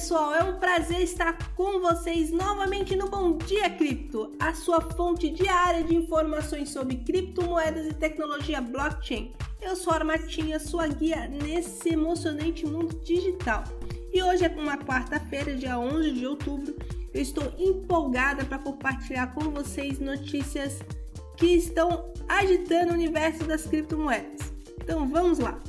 pessoal, é um prazer estar com vocês novamente no Bom Dia Cripto, a sua fonte diária de informações sobre criptomoedas e tecnologia blockchain. Eu sou a Armatinha, sua guia nesse emocionante mundo digital. E hoje é uma quarta-feira, dia 11 de outubro. Eu estou empolgada para compartilhar com vocês notícias que estão agitando o universo das criptomoedas. Então vamos lá!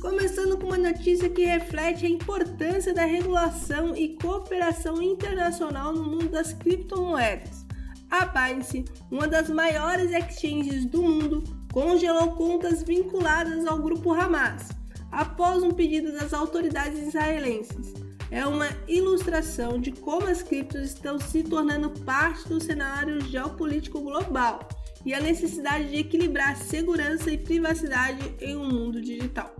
Começando com uma notícia que reflete a importância da regulação e cooperação internacional no mundo das criptomoedas. A Binance, uma das maiores exchanges do mundo, congelou contas vinculadas ao grupo Hamas, após um pedido das autoridades israelenses. É uma ilustração de como as criptos estão se tornando parte do cenário geopolítico global e a necessidade de equilibrar segurança e privacidade em um mundo digital.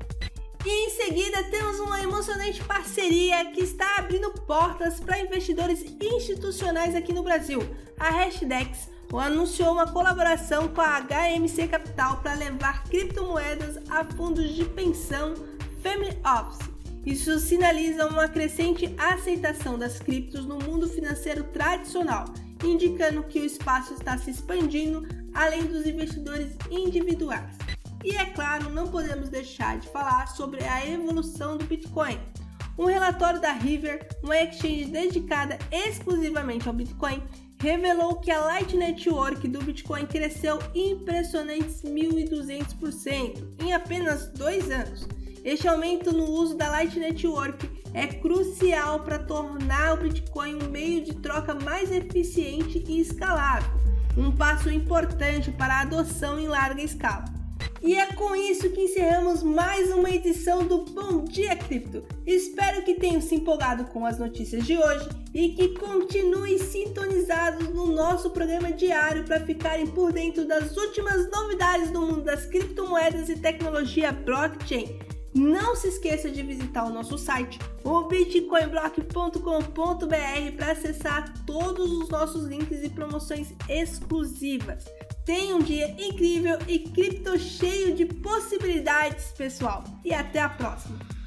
E em seguida temos uma emocionante parceria que está abrindo portas para investidores institucionais aqui no Brasil. A Hashdex anunciou uma colaboração com a HMC Capital para levar criptomoedas a fundos de pensão Family Office. Isso sinaliza uma crescente aceitação das criptos no mundo financeiro tradicional, indicando que o espaço está se expandindo além dos investidores individuais. E é claro, não podemos deixar de falar sobre a evolução do Bitcoin. Um relatório da River, uma exchange dedicada exclusivamente ao Bitcoin, revelou que a Light Network do Bitcoin cresceu impressionantes 1.200% em apenas dois anos. Este aumento no uso da Light Network é crucial para tornar o Bitcoin um meio de troca mais eficiente e escalável, um passo importante para a adoção em larga escala. E é com isso que encerramos mais uma edição do Bom Dia Cripto. Espero que tenham se empolgado com as notícias de hoje e que continuem sintonizados no nosso programa diário para ficarem por dentro das últimas novidades do mundo das criptomoedas e tecnologia blockchain. Não se esqueça de visitar o nosso site, o bitcoinblock.com.br, para acessar todos os nossos links e promoções exclusivas. Tenha um dia incrível e cripto cheio de possibilidades, pessoal. E até a próxima!